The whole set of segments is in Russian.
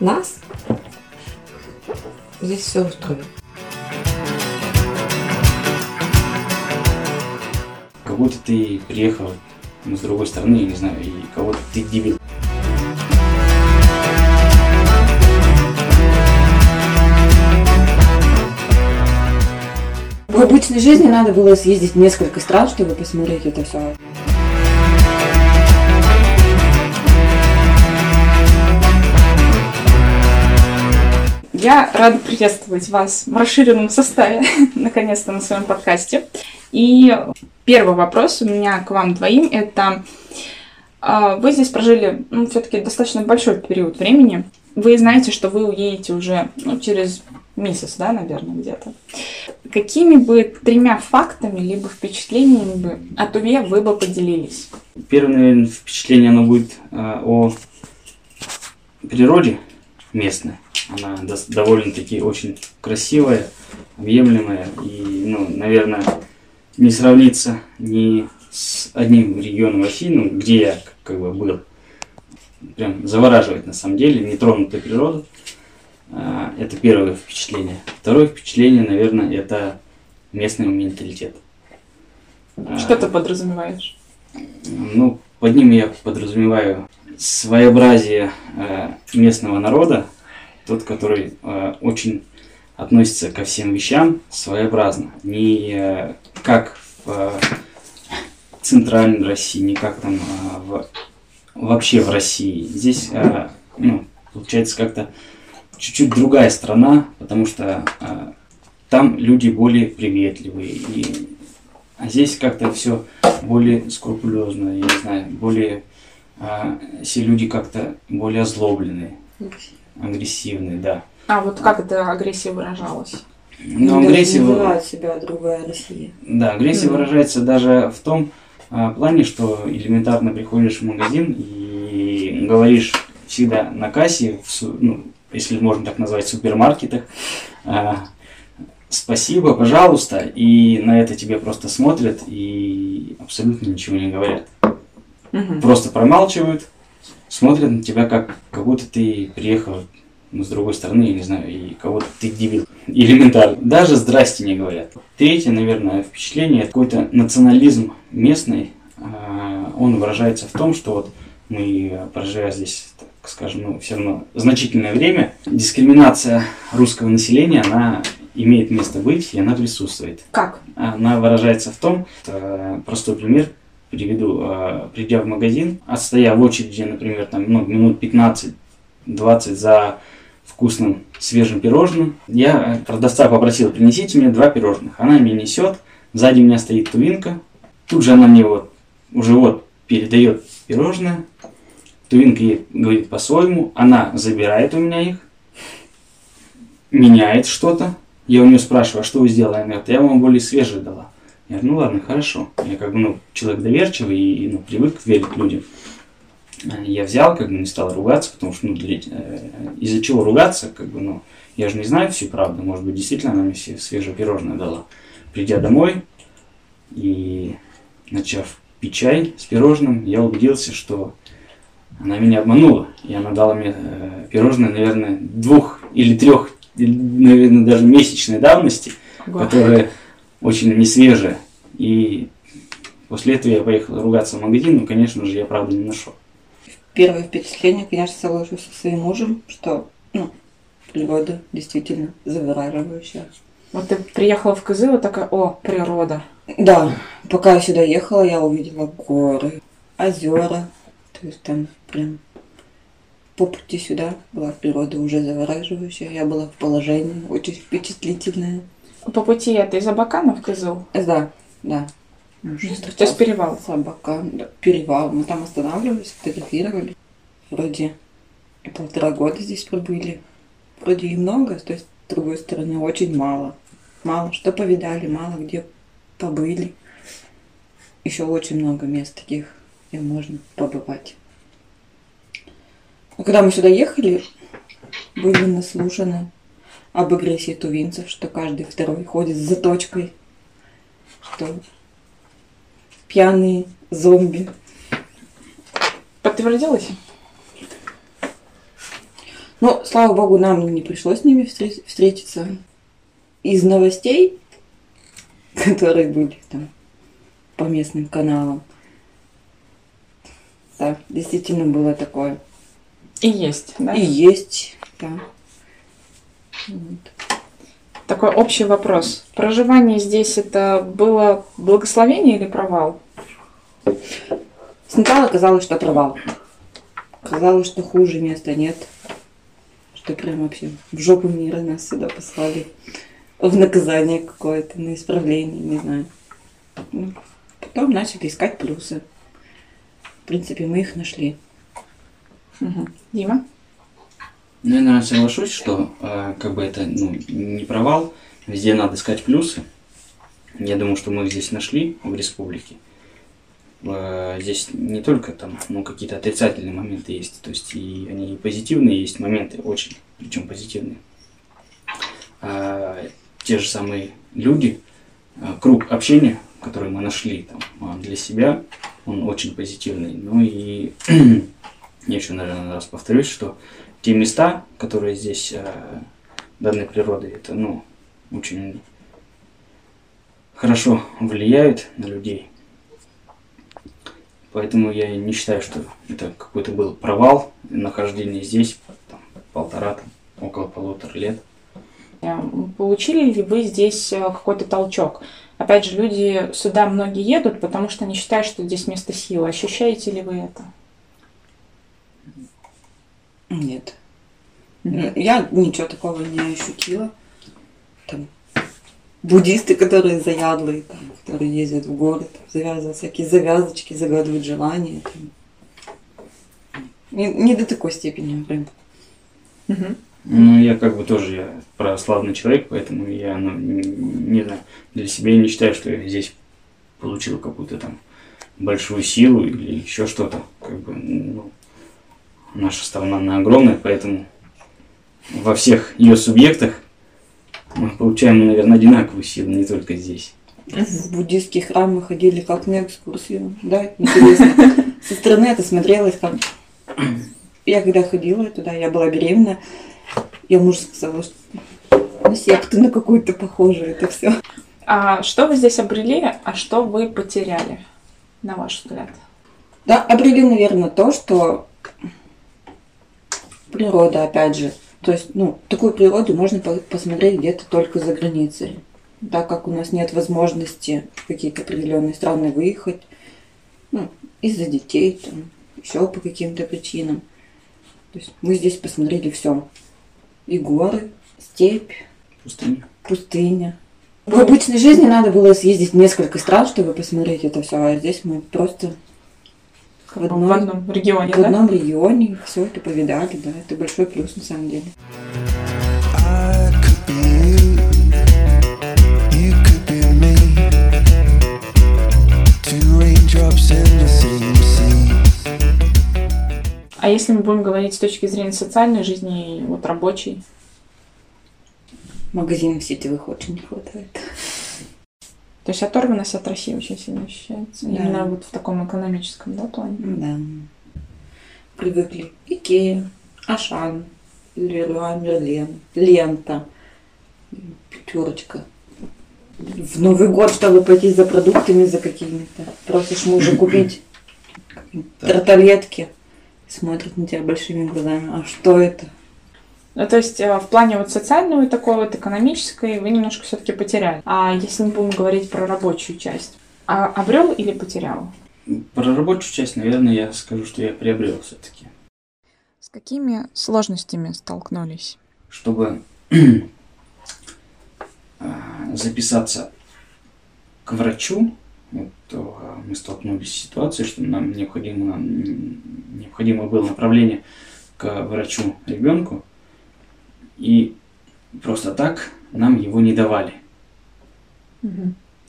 Нас здесь все устроит. Как будто ты приехал с другой стороны, я не знаю, и кого-то ты дебил. В обычной жизни надо было съездить в несколько стран, чтобы посмотреть это все. Я рада приветствовать вас в расширенном составе, наконец-то, на своем подкасте. И первый вопрос у меня к вам двоим – это а, вы здесь прожили, ну, все-таки достаточно большой период времени. Вы знаете, что вы уедете уже ну, через месяц, да, наверное, где-то. Какими бы тремя фактами либо впечатлениями бы о Туве вы бы поделились? Первое, наверное, впечатление оно будет э, о природе местной. Она довольно-таки очень красивая, объемлемая и, ну, наверное, не сравнится ни с одним регионом России, ну, где я как бы был. Прям завораживает на самом деле, нетронутая природа. А, Это первое впечатление. Второе впечатление, наверное, это местный менталитет. А, Что ты подразумеваешь? ну, под ним я подразумеваю своеобразие э, местного народа, тот, который э, очень относится ко всем вещам своеобразно. Не э, как в э, центральной России, не как там э, в, вообще в России. Здесь, э, ну, получается как-то чуть-чуть другая страна, потому что э, там люди более приветливые. И, а здесь как-то все более скрупулезно, я не знаю, более а, все люди как-то более озлобленные, агрессивные, да. А вот как эта агрессия выражалась? Но агрессия, называют себя другая Россия. да, агрессия Мгм. выражается даже в том а, плане, что элементарно приходишь в магазин и говоришь всегда на кассе, в ну, если можно так назвать, в супермаркетах, а, спасибо, пожалуйста, и на это тебе просто смотрят и абсолютно ничего не говорят. Мгм. просто промалчивают, смотрят на тебя, как, как будто ты приехал ну, с другой стороны, я не знаю, и кого-то ты дебил. Элементарно. Даже здрасте не говорят. Третье, наверное, впечатление, какой-то национализм местный. А, Он выражается в том, что вот мы, проживая здесь, так скажем, ну, все равно значительное время, дискриминация русского населения, она имеет место быть, и она присутствует. Как? Она выражается в том, э, простой пример приведу, э, придя в магазин, отстоя в очереди, например, там, ну, минут 15-20 за вкусным свежим пирожным, я продавца попросил, принесите мне два пирожных. Она мне несет, сзади меня стоит тувинка, тут же она мне вот, уже вот передает пирожное, тувинка ей говорит по-своему, она забирает у меня их, меняет что-то, я у нее спрашиваю, а что вы сделали? Она говорит, я вам более свежие дала. Я говорю, ну ладно, хорошо. Я как бы, ну, человек доверчивый и, ну, привык верить людям. Я взял, как бы не стал ругаться, потому что, ну, для- э, из-за чего ругаться, как бы, ну, я же не знаю всю правду. Может быть, действительно она мне все свежее пирожное дала. Придя домой и начав пить чай с пирожным, я убедился, что она меня обманула. И она дала мне э, пирожное, наверное, двух или трех, наверное, даже месячной давности которая очень не свежая. И после этого я поехал ругаться в магазин, но, конечно же, я правды не нашел. Первое впечатление, конечно, соглашусь со своим мужем, что ну, природа действительно завораживающая. Вот ты приехала в Кызыл и такая, о, природа. Да, пока я сюда ехала, я увидела горы, озера. То есть там прям по пути сюда была природа уже завораживающая. Я была в положении, очень впечатлительная. По пути это из Абакана в Кызыл? Да, да. То есть перевал. Собака, да, перевал. Мы там останавливались, фотографировали. Вроде и полтора года здесь пробыли. Вроде и много, то есть с другой стороны очень мало. Мало что повидали, мало где побыли. Еще очень много мест таких, где можно побывать. Но когда мы сюда ехали, были наслушаны об агрессии тувинцев, что каждый второй ходит с заточкой, что пьяные зомби. Подтвердилось? Ну, слава богу, нам не пришлось с ними встре- встретиться. Из новостей, которые были там по местным каналам, да, действительно было такое. И есть, да? И есть, да. Такой общий вопрос. Проживание здесь это было благословение или провал? Сначала казалось, что провал. Казалось, что хуже места нет. Что прям вообще в жопу мира нас сюда послали. В наказание какое-то, на исправление, не знаю. Ну, Потом начали искать плюсы. В принципе, мы их нашли. Мгм. Дима? Ну, я, наверное, соглашусь, что э, как бы это ну, не провал, везде надо искать плюсы. Я думаю, что мы их здесь нашли в республике. Э, здесь не только там, ну, какие-то отрицательные моменты есть, то есть и они и позитивные есть моменты, очень, причем позитивные. А, те же самые люди, э, круг общения, который мы нашли там а, для себя, он очень позитивный. Ну и я еще, наверное, раз повторюсь, что те места, которые здесь э, данной природы, это, ну, очень хорошо влияют на людей. Поэтому я не считаю, что это какой-то был провал нахождения здесь там, полтора, там, около полутора лет. Э, Получили ли вы здесь э, какой-то толчок? Опять же, люди сюда многие едут, потому что они считают, что здесь место силы. Ощущаете ли вы это? Нет. Я ничего такого не ощутила. Там буддисты, которые заядлые, там, которые ездят в город, завязывают всякие завязочки, загадывают желания. там. Не, не до такой степени прям. Мгм. Ну, я как бы тоже я православный человек, поэтому я, ну, н- не знаю, для себя не считаю, что я здесь получил какую-то там большую силу или еще что-то. Как бы, ну, наша страна, она огромная, поэтому во всех ее субъектах мы получаем, наверное, одинаковую силу, не только здесь. В буддийские храмы ходили как на экскурсию. Да, это интересно. Со стороны это смотрелось как... Я когда ходила туда, я была беременна, я мужу сказала, что на секту на какую-то похоже это все. А что вы здесь обрели, а что вы потеряли, на ваш взгляд? Да, обрели, наверное, то, что природа, опять же, то есть, ну, такую природу можно по- посмотреть где-то только за границей. Так как у нас нет возможности в какие-то определенные страны выехать, ну, из-за детей, там, еще по каким-то причинам. То есть мы здесь посмотрели все. И горы, степь, Пустыня. пустыня. В обычной жизни надо было съездить в несколько стран, чтобы посмотреть это все, а здесь мы просто В бы одном- в одном регионе, в да? одном регионе все это повидали, да, это большой плюс на самом деле. А если мы будем говорить с точки зрения социальной жизни вот рабочей? Магазинов сетевых очень не хватает. То есть оторванность от России очень сильно ощущается. Да. Именно вот в таком экономическом да, плане. Да. Привыкли. Икея, Ашан, Леруа Мерлен, Лента, Пятерочка. В Новый год, чтобы пойти за продуктами, за какими-то. Просишь мужа купить тарталетки. Смотрит на тебя большими глазами. А что это? Ну, то есть э, в плане вот социального и такой вот экономической вы немножко все-таки потеряли. А если мы будем говорить про рабочую часть, а обрел или потерял? Про рабочую часть, наверное, я скажу, что я приобрел все-таки. С какими сложностями столкнулись? чтобы а, записаться к врачу, вот, то мы столкнулись с ситуацией, что нам необходимо, м, необходимо было направление к врачу ребенку, и просто так нам его не давали.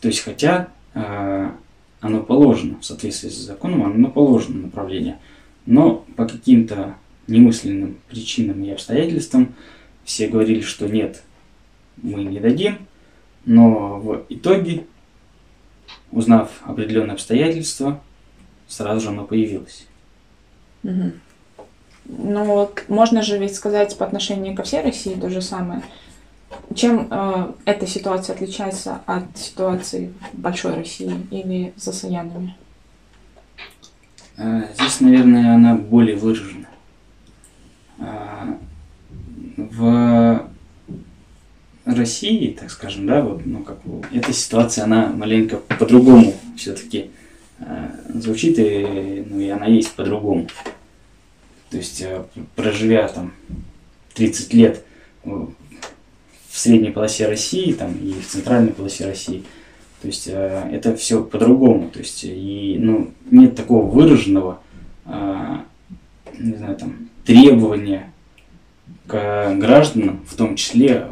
То есть, хотя а, оно положено, в соответствии с законом, оно положено направление, но по каким-то немысленным причинам и обстоятельствам все говорили, что нет, мы не дадим, но в итоге, узнав определенные обстоятельства, сразу же оно появилось. Но к- можно же ведь сказать по отношению ко всей России то же самое. Чем э, эта ситуация отличается от ситуации большой России или за Саянами? А, Здесь, наверное, она более выражена. А, В России, так скажем, да, вот, ну, как эта ситуация, она маленько по-другому все-таки звучит, и, ну, и она есть по-другому. То есть, э, проживя там 30 лет э, в средней полосе России там, и в центральной полосе России, то есть э, это все по-другому. То есть и ну, нет такого выраженного не знаю, там, требования к гражданам, в том числе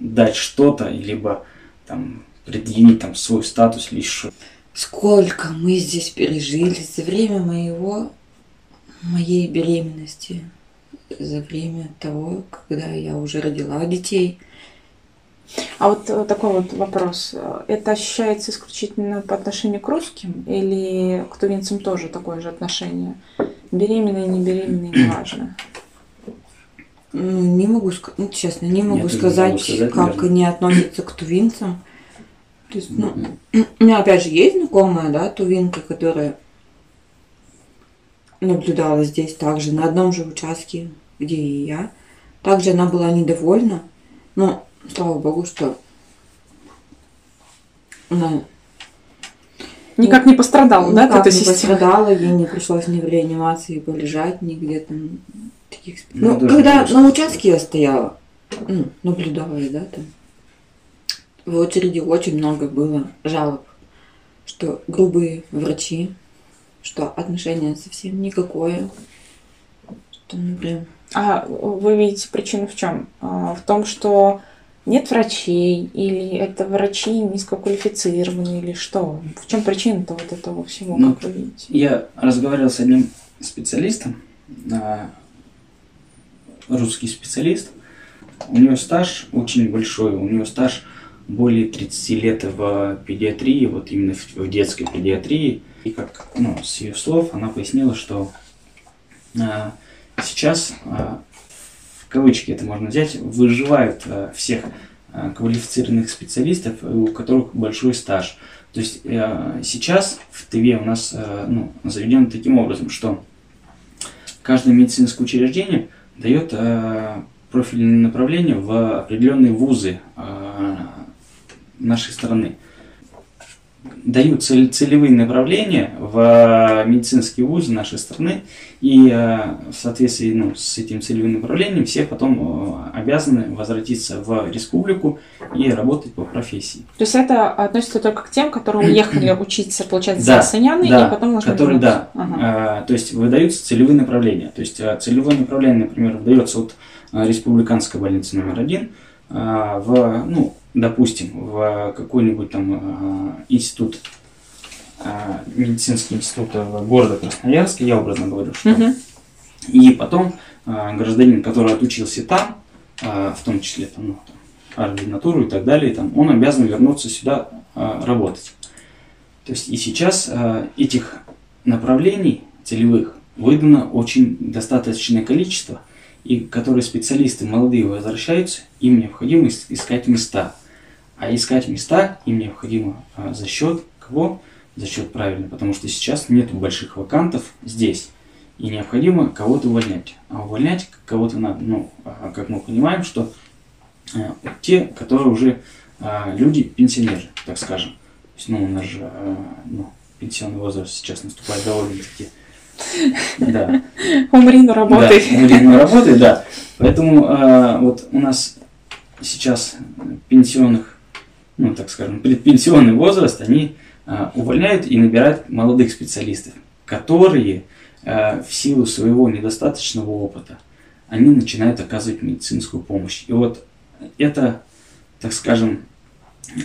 дать что-то, либо там, предъявить там, свой статус еще Сколько мы здесь пережили за время моего, моей беременности, за время того, когда я уже родила детей. А вот э, такой вот вопрос. Это ощущается исключительно по отношению к русским или к тувинцам тоже такое же отношение? Беременные, не беременные, неважно. Ну, не могу сказать, ну, честно, не могу тоже не сказать, могу сказать, как наверное. они относятся к тувинцам. То есть, ну, у меня опять же есть знакомая, да, тувинка, которая наблюдала здесь также, на одном же участке, где и я. Также она была недовольна, но слава богу, что она Никак не пострадал, да, от никак этой не системы? пострадала, ей не пришлось ни в реанимации полежать, нигде там таких... Ну, Ну, когда на участке я стояла, ну, наблюдала я, да, там, в очереди очень много было жалоб, что грубые врачи, что отношения совсем никакое, что, ну, прям... А вы видите причину в чем? В том, что нет врачей, или это врачи низкоквалифицированные, или что? В чем причина-то вот этого всего, Ну, как вы видите? Я разговаривал с одним специалистом, а, русский специалист. У него стаж очень большой, у него стаж более 30 лет в педиатрии, вот именно в, в детской педиатрии. И как ну, с ее слов она пояснила, что а, сейчас, а, в кавычки это можно взять, выживают а, всех а, квалифицированных специалистов, у которых большой стаж. То есть э, сейчас в ТВ у нас э, ну, заведено таким образом, что каждое медицинское учреждение дает э, профильное направление в определенные вузы э, нашей страны. Дают целевые направления в медицинские вузы нашей страны, и э, в соответствии ну, с этим целевым направлением все потом э, обязаны возвратиться в республику и работать по профессии. То есть это относится только к тем, которые уехали учиться, получается, Да, Саяны, да, и потом нужно Который, да. Ага. А, то есть выдаются целевые направления. То есть целевое направление, например, выдается от республиканской больницы номер один в, ну, допустим, в какой-нибудь там а, институт, а, медицинский институт города Красноярска, я образно говорю, что и потом гражданин, который отучился там, в том числе там, ну, там, ординатуру и так далее, там, он обязан вернуться сюда работать. То есть и сейчас этих направлений целевых выдано очень достаточное количество, и которые специалисты молодые возвращаются, им необходимо ис- искать места. А искать места им необходимо а, за счет кого? За счет правильно, потому что сейчас нет больших вакантов здесь. И необходимо кого-то увольнять. А увольнять кого-то надо, ну, а, как мы понимаем, что а, те, которые уже а, люди пенсионеры, так скажем. То есть, ну, у нас же а, ну, пенсионный возраст сейчас наступает довольно-таки. Да. Умри, но работай. Да, время работы, да. Поэтому а, вот у нас сейчас пенсионных, ну так скажем, предпенсионный возраст, они а, увольняют и набирают молодых специалистов, которые а, в силу своего недостаточного опыта, они начинают оказывать медицинскую помощь. И вот это, так скажем,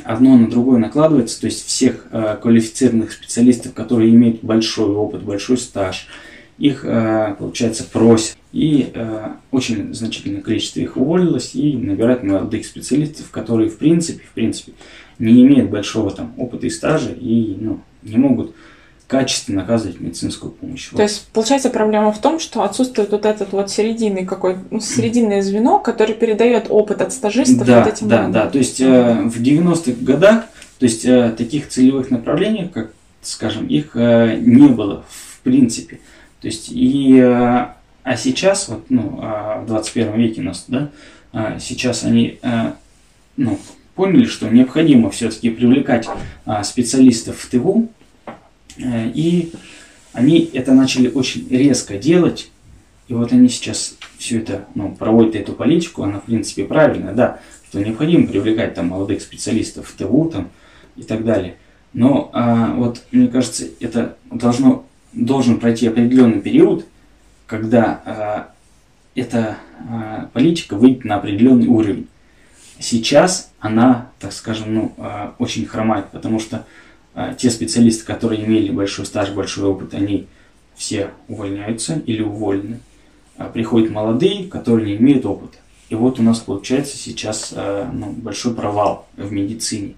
одно на другое накладывается, то есть всех э, квалифицированных специалистов, которые имеют большой опыт, большой стаж, их, э, получается, просят. И э, очень значительное количество их уволилось и набирают молодых специалистов, которые, в принципе, в принципе, не имеют большого там опыта и стажа и ну, не могут качественно оказывать медицинскую помощь. То есть, получается, проблема в том, что отсутствует вот этот вот серединный какой ну, серединное звено, которое передает опыт от стажистов да, вот этим да, молодым. да. То есть э, в 90-х годах, то есть э, таких целевых направлений, как, скажем, их э, не было в принципе. То есть и э, а сейчас вот ну э, в 21 веке у нас, да, э, сейчас они э, ну поняли, что необходимо все-таки привлекать э, специалистов в ТВУ, э, и они это начали очень резко делать. И вот они сейчас все это, ну, проводят эту политику, она, в принципе, правильная, да, что необходимо привлекать там молодых специалистов в ТВУ там и так далее. Но а, вот, мне кажется, это должно, должен пройти определенный период, когда а, эта а, политика выйдет на определенный уровень. Сейчас она, так скажем, ну, а, очень хромает, потому что а, те специалисты, которые имели большой стаж, большой опыт, они все увольняются или уволены. А приходят молодые, которые не имеют опыта. И вот у нас получается сейчас а, ну, большой провал в медицине.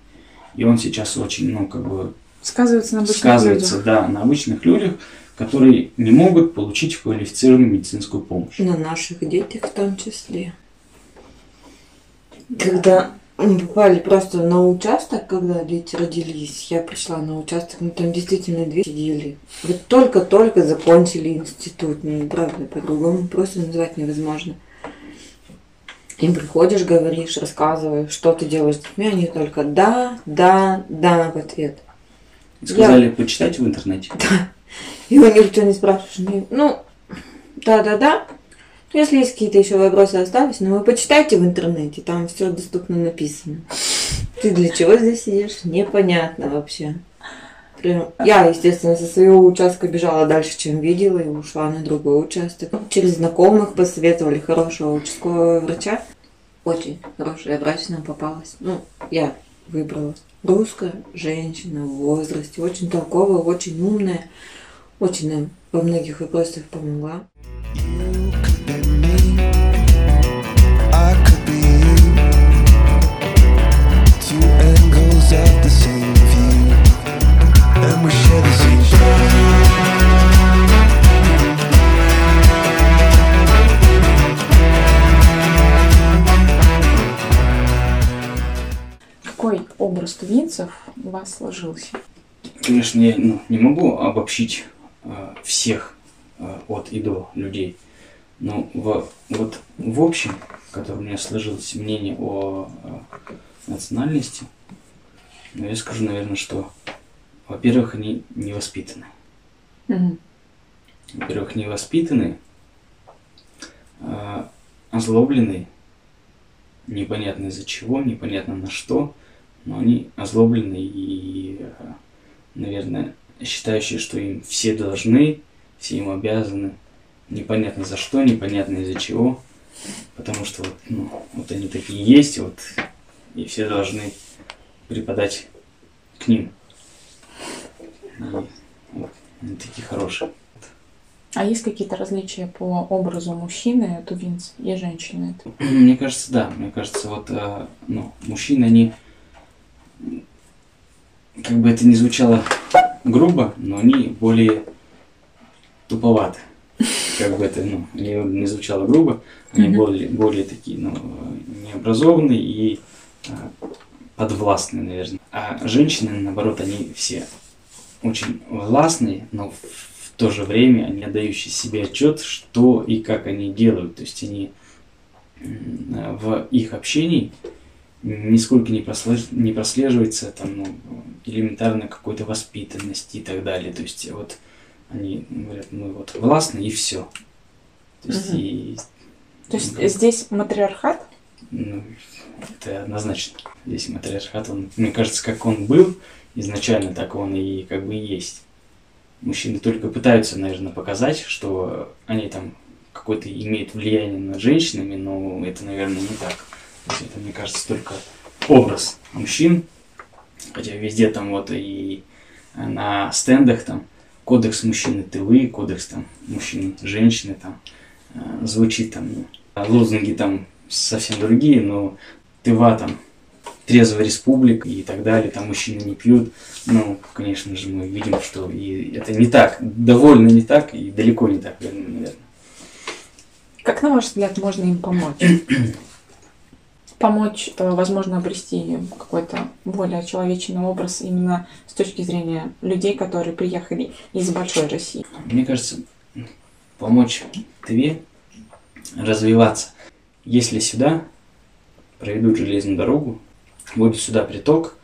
И он сейчас очень, ну, как бы Сказывается на обычных сказывается, людях. да, на обычных людях, которые не могут получить квалифицированную медицинскую помощь. На наших детях в том числе. Когда мы попали просто на участок, когда дети родились, я пришла на участок, ну там действительно две сидели. Вот только-только закончили институт, ну правда, по-другому просто назвать невозможно. Им приходишь, говоришь, рассказываешь, что ты делаешь с детьми, они только да, да, да в ответ. Сказали почитать в интернете. И у них что не спрашиваешь, они, ну, да-да-да. Ну, Если есть какие-то еще вопросы остались, ну вы почитайте в интернете, там все доступно написано. Ты для чего здесь сидишь? Непонятно вообще. Прям- Я, естественно, со своего участка бежала дальше, чем видела, и ушла на другой участок. Через знакомых посоветовали хорошего участкового врача. Очень хорошая врач нам попалась. Ну, я выбрала. Русская женщина в возрасте, очень толковая, очень умная, очень во многих вопросах помогла. Тувинцев у вас сложился? Конечно, я ну, не могу обобщить э, всех э, от и до людей. Но в, вот в общем, которое у меня сложилось мнение о э, национальности, ну, я скажу, наверное, что, во-первых, они невоспитаны. Мгм. Во-первых, невоспитанные, э, озлобленные, непонятно из-за чего, непонятно на что, но они озлобленные и, наверное, считающие, что им все должны, все им обязаны, непонятно за что, непонятно из-за чего, потому что вот, ну, вот они такие есть, вот, и все должны преподать к ним. И вот, они такие хорошие. А есть какие-то различия по образу мужчины, тувинца и женщины? Мне кажется, да. Мне кажется, вот э, ну, мужчины, они, как бы это ни звучало грубо, но они более туповаты. Как бы это ну, не, звучало грубо, они Мгм. более, более такие, ну, необразованные и э, подвластные, наверное. А женщины, наоборот, они все очень властные, но в, то же время они отдающие себе отчет, что и как они делают. То есть они в их общении нисколько не, прослеж- не прослеживается там, ну, элементарно какой-то воспитанности и так далее. То есть вот они говорят, мы вот властны и все. То есть Мгм. и То есть Ну, здесь матриархат? ну, это однозначно. Здесь матриархат, он, мне кажется, как он был изначально, так он и как бы и есть. Мужчины только пытаются, наверное, показать, что они там какое-то имеют влияние над женщинами, но это, наверное, не так. Это, мне кажется, только образ мужчин, хотя везде там вот и на стендах там кодекс мужчины ТВ, кодекс там мужчины, женщины там э, звучит там, а лозунги там совсем другие, но ТВА там трезвая республика и так далее, там мужчины не пьют. Ну, конечно же, мы видим, что и это не так, довольно не так и далеко не так, наверное. Как, на ваш взгляд, можно им помочь? Помочь, э, возможно, обрести какой-то более человечный образ именно с точки зрения людей, которые приехали из большой России. Мне кажется, помочь Тве развиваться. Если сюда проведут железную дорогу, будет сюда приток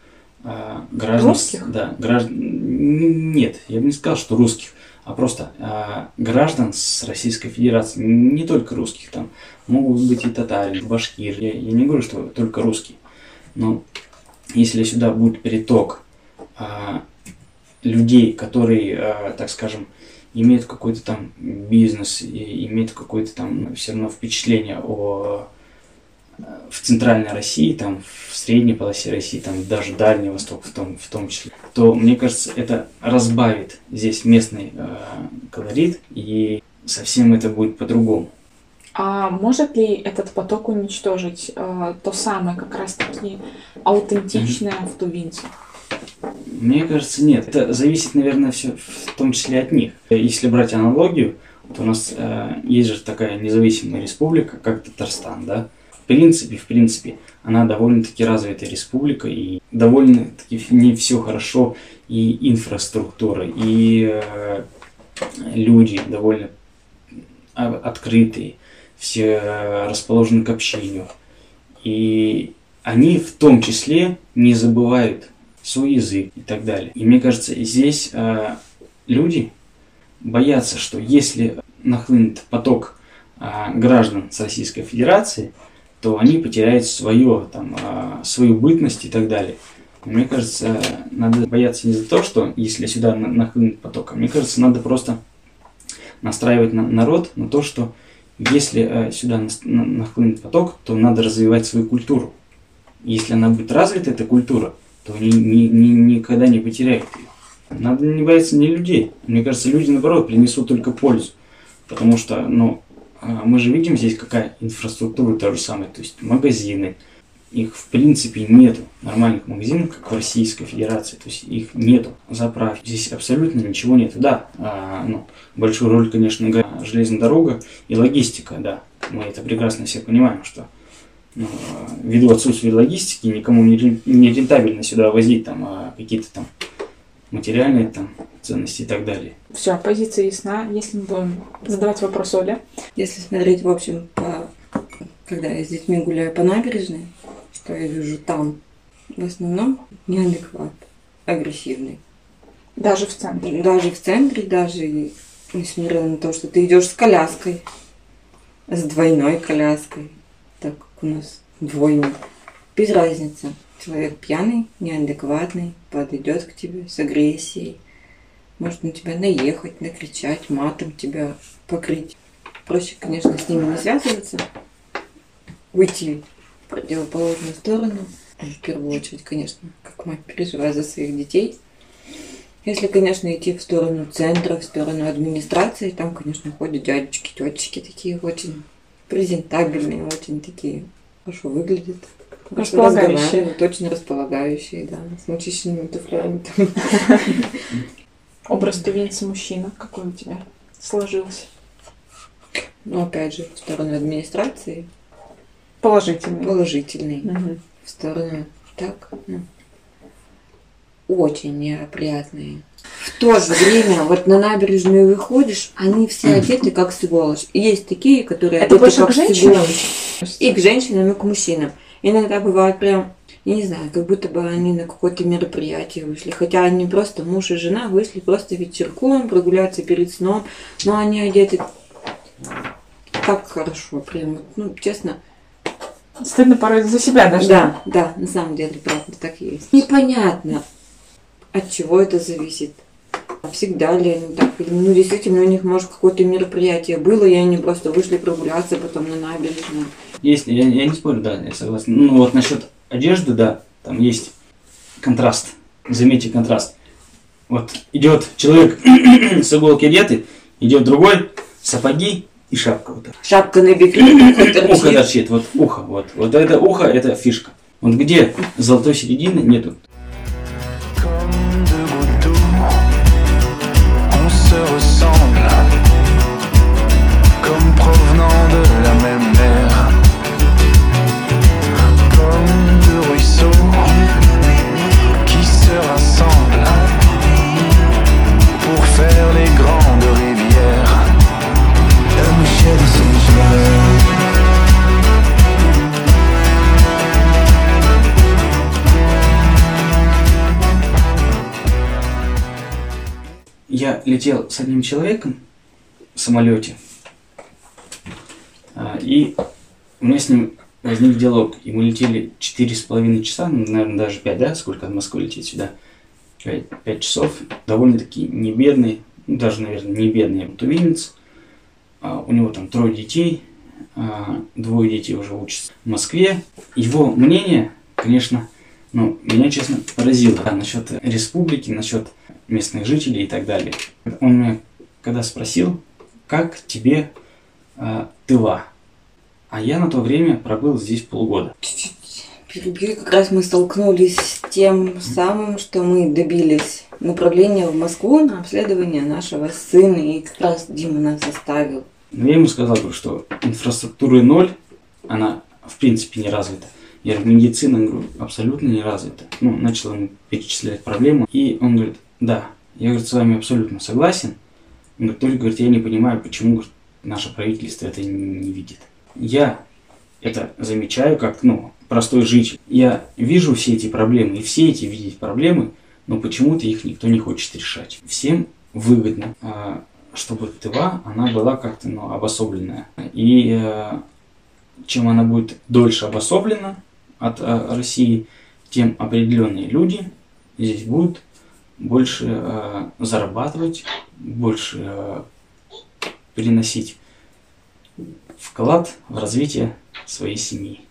а, граждан... Русских? Да, граждан... Нет, я бы не сказал, что русских, а просто а, граждан с Российской Федерации, не только русских, там могут быть и татары, и башкиры. Я, я не говорю, что только русские. Но если сюда будет приток а, людей, которые, а, так скажем, имеют какой-то там бизнес, и имеют какое-то там все равно впечатление о э, в центральной России, там, в средней полосе России, там, даже Дальний Восток в том, в том числе, то, мне кажется, это разбавит здесь местный э, колорит, и совсем это будет по-другому. А может ли этот поток уничтожить э, то самое, как раз-таки аутентичное в тувинцах? Мне кажется, нет. Это зависит, наверное, все в том числе от них. Если брать аналогию, то у нас э, есть же такая независимая республика, как Татарстан, да. Принципе, в принципе, она довольно-таки развитая республика, и довольно-таки не все хорошо, и инфраструктура, и э, люди довольно а, открытые, все э, расположены к общению. И они в том числе не забывают свой язык и так далее. И мне кажется, здесь э, люди боятся, что если нахлынет поток э, граждан с Российской Федерации, то они потеряют свое, там, э, свою бытность и так далее. Мне кажется, надо бояться не за то, что если сюда нахлынет поток, а мне кажется, надо просто настраивать на народ на то, что если э, сюда нахлынет поток, то надо развивать свою культуру. Если она будет развита, эта культура, то они ни, ни, никогда не потеряют ее. Надо не бояться не людей. Мне кажется, люди, наоборот, принесут только пользу. Потому что, ну, а, мы же видим здесь, какая инфраструктура та же самая. То есть магазины. Их, в принципе, нету. Нормальных магазинов, как в Российской Федерации. То есть их нету. Заправки. Здесь абсолютно ничего нету. Да, а, ну, большую роль, конечно, играет железная дорога и логистика, да. Мы это прекрасно все понимаем, что ну, ввиду отсутствия логистики никому не, не рентабельно сюда возить там а какие-то там материальные там ценности и так далее. Все, позиция ясна. Если мы будем задавать вопрос Оле. Если смотреть, в общем, по... когда я с детьми гуляю по набережной, что я вижу там, в основном неадекват, агрессивный. Даже в центре? Даже в центре, даже несмотря на то, что ты идешь с коляской, с двойной коляской, так как у нас двойник. Без разницы. Человек пьяный, неадекватный, подойдет к тебе с агрессией. Может на тебя наехать, накричать, матом тебя покрыть. Проще, конечно, с ними не связываться. Уйти в противоположную сторону. В первую очередь, конечно, как мать переживаю за своих детей. Если, конечно, идти в сторону центра, в сторону администрации, там, конечно, ходят дядечки, тетечки такие очень презентабельные, очень такие хорошо выглядят. Располагающие. Очень располагающие, да, с начищенными туфлями. Образ тувинца мужчина какой у тебя сложился? Но опять же, в сторону администрации Положительный. положительный. В сторону так, ну, очень неопрятные. В то же время, вот на набережную выходишь, они все одеты как сволочь. И есть такие, которые Это одеты больше как к женщинам? сволочь. И к женщинам, и к мужчинам. Иногда бывает прям, я не знаю, как будто бы они на какое-то мероприятие вышли. Хотя они просто муж и жена вышли просто вечерком, прогуляться перед сном. Но они одеты так хорошо, прям, ну, честно. Стыдно порой за себя даже. Да, да, на самом деле, правда, так и есть. Непонятно, от чего это зависит. Всегда ли они так? Ну, действительно, у них, может, какое-то мероприятие было, и они просто вышли прогуляться потом на набережную. Есть, я, я не спорю, да, я согласен. Ну вот насчет одежды, да, там есть контраст. Заметьте контраст. Вот идет человек с иголки одетый, идет другой, сапоги и шапка вот. Шапка на бекрень, ухо торчит, вот ухо, вот. Вот это ухо, это фишка. Вот где золотой середины нету. Летел с одним человеком в самолете, а, и у меня с ним возник диалог. И мы летели четыре с половиной часа, ну, наверное, даже пять, да, сколько от Москвы лететь сюда? Пять, пять часов. Довольно-таки не бедный, ну, даже, наверное, не бедный тувинец. А, У него там трое детей, а, двое детей уже учатся в Москве. Его мнение, конечно, ну, меня, честно, поразило да, насчет республики, насчет местных жителей и так далее. Он меня когда спросил, как тебе а, Тыва? А я на то время пробыл здесь полгода. Перебью. Как раз мы столкнулись с тем самым, что мы добились направления в Москву на обследование нашего сына. И как раз Дима нас заставил. Но я ему сказал, что инфраструктуры ноль, она в принципе не развита. Я говорю, медицина говорю, абсолютно не развита. Ну, начал ему перечислять проблемы. И он говорит, да, я говорит, с вами абсолютно согласен. Он говорит, только говорит, я не понимаю, почему говорит, наше правительство это не, видит. Я это замечаю как, ну, простой житель. Я вижу все эти проблемы, и все эти видеть проблемы, но почему-то их никто не хочет решать. Всем выгодно, а, чтобы ТВА, она была как-то, ну, обособленная. И э, чем она будет дольше обособлена от э, России, тем определенные люди здесь будут больше э, зарабатывать, больше э, приносить вклад в развитие своей семьи.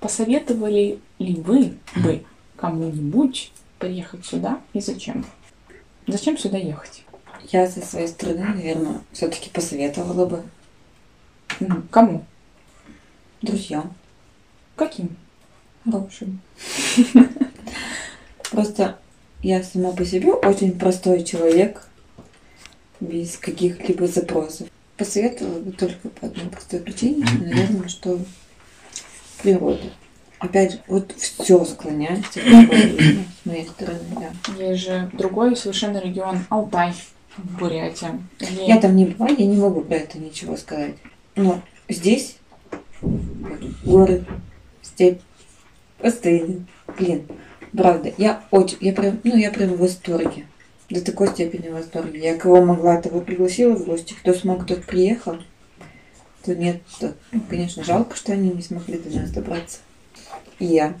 Посоветовали ли вы бы кому-нибудь приехать сюда и зачем? Зачем сюда ехать? Я со своей стороны, наверное, все-таки посоветовала бы. Кому? друзьям Каким? хорошим. Просто я сама по себе очень простой человек, без каких-либо запросов. Посоветовала бы только по одной простой причине, наверное, что природа. Опять же, вот все склоняется к природе, с моей стороны, да. Есть же другой совершенно регион Алтай, Бурятия. Или- Я там не была, я не могу про это ничего сказать. Но здесь горы, степь, пустыня. Блин, правда, я очень, я прям, ну я прям в восторге. До такой степени в восторге. Я кого могла, того пригласила в гости. Кто смог, тот приехал. Кто нет, то, ну, конечно, жалко, что они не смогли до нас добраться. И я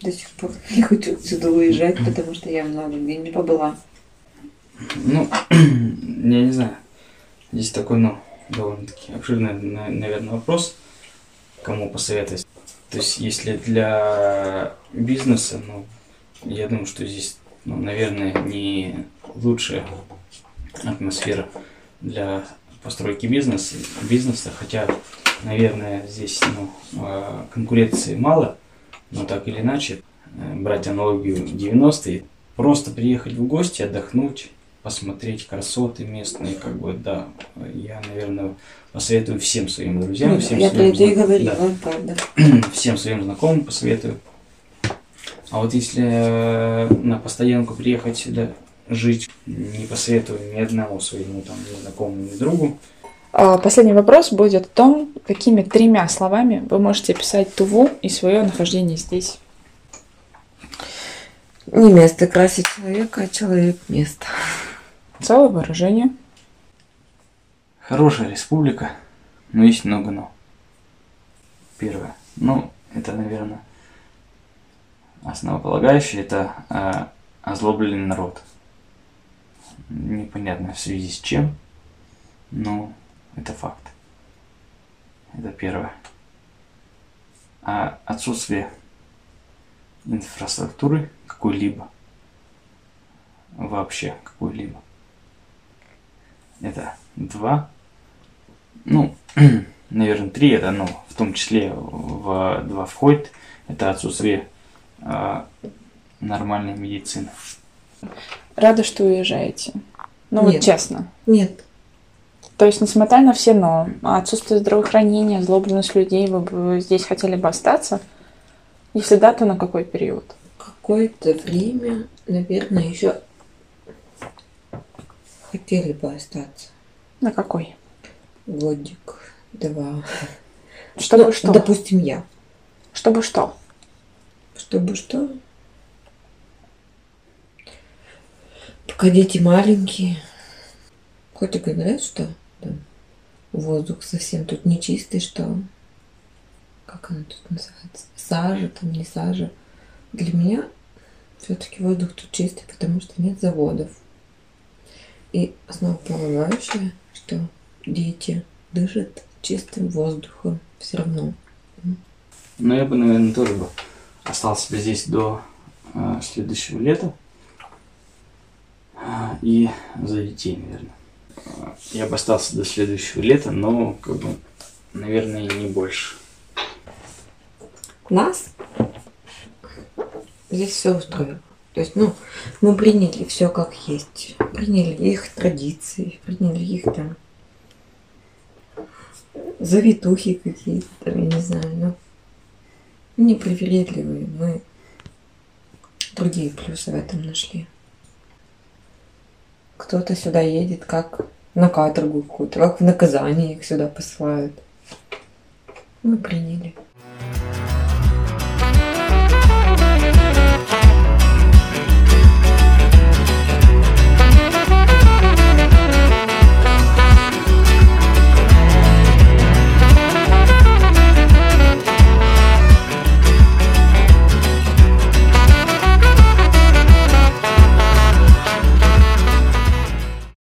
до сих пор не хочу отсюда уезжать, потому что я много где не побыла. Ну, я не знаю. Здесь такой, ну, довольно-таки обширный, на- наверное, вопрос, кому посоветовать. То есть, если для бизнеса, ну, я думаю, что здесь, ну, наверное, не лучшая атмосфера для постройки бизнеса, бизнеса хотя, наверное, здесь, ну, э, конкуренции мало, но так или иначе, э, брать аналогию 90-е, просто приехать в гости, отдохнуть, посмотреть красоты местные, как бы, да, я, наверное, посоветую всем своим друзьям, Ну, всем я своим зна- говорила, да, правда. всем своим знакомым посоветую. А вот если э, на постоянку приехать сюда жить, не посоветую ни одному своему там ни знакомому, ни другу. А, Последний вопрос будет о том, какими тремя словами вы можете описать Туву и свое нахождение здесь. Не место красит человека, а человек место. Целое выражение. Хорошая республика, но есть много но. Первое. Ну, это, наверное, основополагающее, это э, озлобленный народ. Непонятно в связи с чем, но это факт. Это первое. А отсутствие инфраструктуры какой-либо вообще какую-либо. Это два. Ну, наверное, три это, ну, в том числе в два входит. Это отсутствие а, нормальной медицины. Рада, что уезжаете. Ну вот Нет. честно. Нет. То есть, несмотря на все но, отсутствие здравоохранения, злобность людей, вы бы здесь хотели бы остаться? Если да, то на какой период? Какое-то время, наверное, еще хотели бы остаться. На какой? Годик, два. Чтобы Ну, что? Допустим, я. Чтобы что? Чтобы что? Пока дети маленькие. Хоть и говорят, что там воздух совсем тут не чистый, что... Как оно тут называется? Сажа, там не сажа. Для меня все-таки воздух тут чистый, потому что нет заводов. И основополагающее, что дети дышат чистым воздухом все равно. Но я бы, наверное, тоже бы остался бы здесь до э, следующего лета. А, И за детей, наверное. А, Я бы остался до следующего лета, но, как бы, наверное, и не больше. нас здесь все устроило. То есть, ну, мы приняли все как есть. Приняли их традиции, приняли их там завитухи какие-то, там, я не знаю, ну, не привередливые. Мы другие плюсы в этом нашли. Кто-то сюда едет как на каторгу какую-то, как в наказание их сюда посылают. Мы приняли.